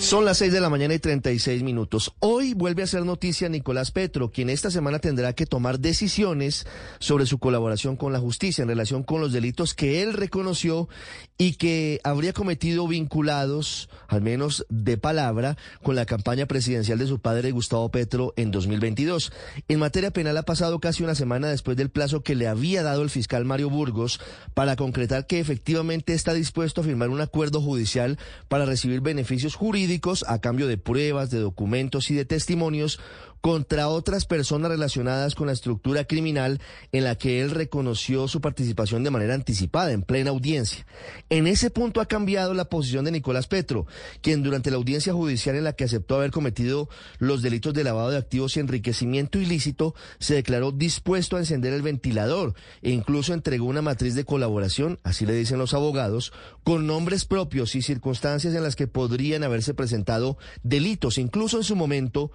Son las 6 de la mañana y 36 minutos. Hoy vuelve a ser noticia Nicolás Petro, quien esta semana tendrá que tomar decisiones sobre su colaboración con la justicia en relación con los delitos que él reconoció y que habría cometido vinculados, al menos de palabra, con la campaña presidencial de su padre Gustavo Petro en 2022. En materia penal ha pasado casi una semana después del plazo que le había dado el fiscal Mario Burgos para concretar que efectivamente está dispuesto a firmar un acuerdo judicial para recibir beneficios jurídicos a cambio de pruebas, de documentos y de testimonios contra otras personas relacionadas con la estructura criminal en la que él reconoció su participación de manera anticipada, en plena audiencia. En ese punto ha cambiado la posición de Nicolás Petro, quien durante la audiencia judicial en la que aceptó haber cometido los delitos de lavado de activos y enriquecimiento ilícito, se declaró dispuesto a encender el ventilador e incluso entregó una matriz de colaboración, así le dicen los abogados, con nombres propios y circunstancias en las que podrían haberse presentado delitos, incluso en su momento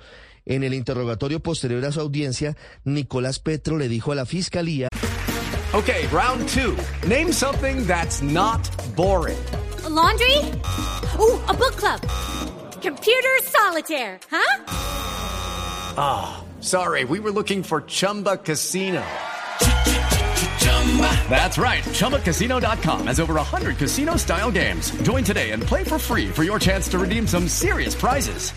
en el interrogatorio posterior a su audiencia, Nicolás Petro le dijo a la fiscalía. Okay, round two. Name something that's not boring. A laundry? Ooh, a book club. Computer solitaire, huh? Ah, oh, sorry, we were looking for Chumba Casino. That's right. ChumbaCasino.com has over 100 casino style games. Join today and play for free for your chance to redeem some serious prizes.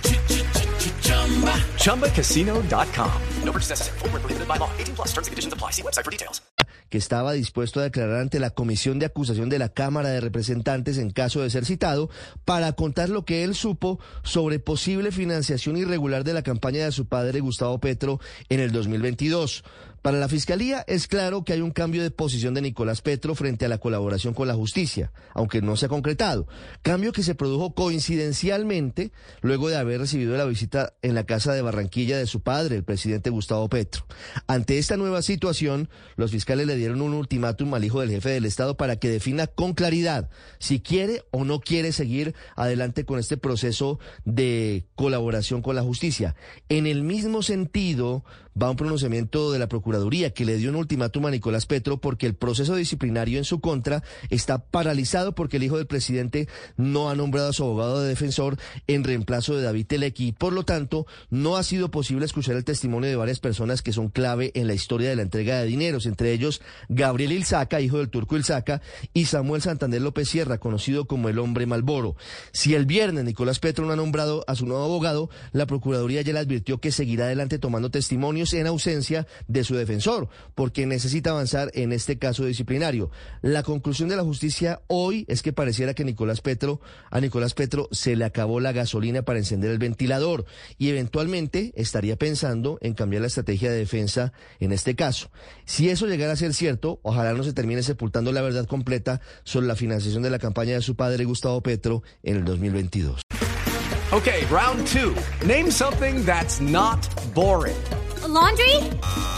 ChumbaCasino.com. No purchase necessary. Were prohibited by law. 18 plus terms and conditions apply. See website for details. que estaba dispuesto a declarar ante la Comisión de Acusación de la Cámara de Representantes en caso de ser citado para contar lo que él supo sobre posible financiación irregular de la campaña de su padre Gustavo Petro en el 2022. Para la Fiscalía es claro que hay un cambio de posición de Nicolás Petro frente a la colaboración con la justicia, aunque no se ha concretado. Cambio que se produjo coincidencialmente luego de haber recibido la visita en la casa de Barranquilla de su padre, el presidente Gustavo Petro. Ante esta nueva situación, los fiscales le dieron un ultimátum al hijo del jefe del Estado para que defina con claridad si quiere o no quiere seguir adelante con este proceso de colaboración con la justicia. En el mismo sentido, va un pronunciamiento de la Procuraduría que le dio un ultimátum a Nicolás Petro porque el proceso disciplinario en su contra está paralizado porque el hijo del presidente no ha nombrado a su abogado de defensor en reemplazo de David Telequi. Por lo tanto, no ha sido posible escuchar el testimonio de varias personas que son clave en la historia de la entrega de dineros, entre ellos Gabriel Ilzaca, hijo del turco Ilzaca, y Samuel Santander López Sierra, conocido como el hombre Malboro. Si el viernes Nicolás Petro no ha nombrado a su nuevo abogado, la Procuraduría ya le advirtió que seguirá adelante tomando testimonios en ausencia de su defensor, porque necesita avanzar en este caso disciplinario. La conclusión de la justicia hoy es que pareciera que Nicolás Petro, a Nicolás Petro se le acabó la gasolina para encender el ventilador y eventualmente estaría pensando en cambiar la estrategia de defensa en este caso. Si eso llegara a ser cierto, ojalá no se termine sepultando la verdad completa sobre la financiación de la campaña de su padre Gustavo Petro en el 2022. Okay, round two. Name something that's not boring. A laundry?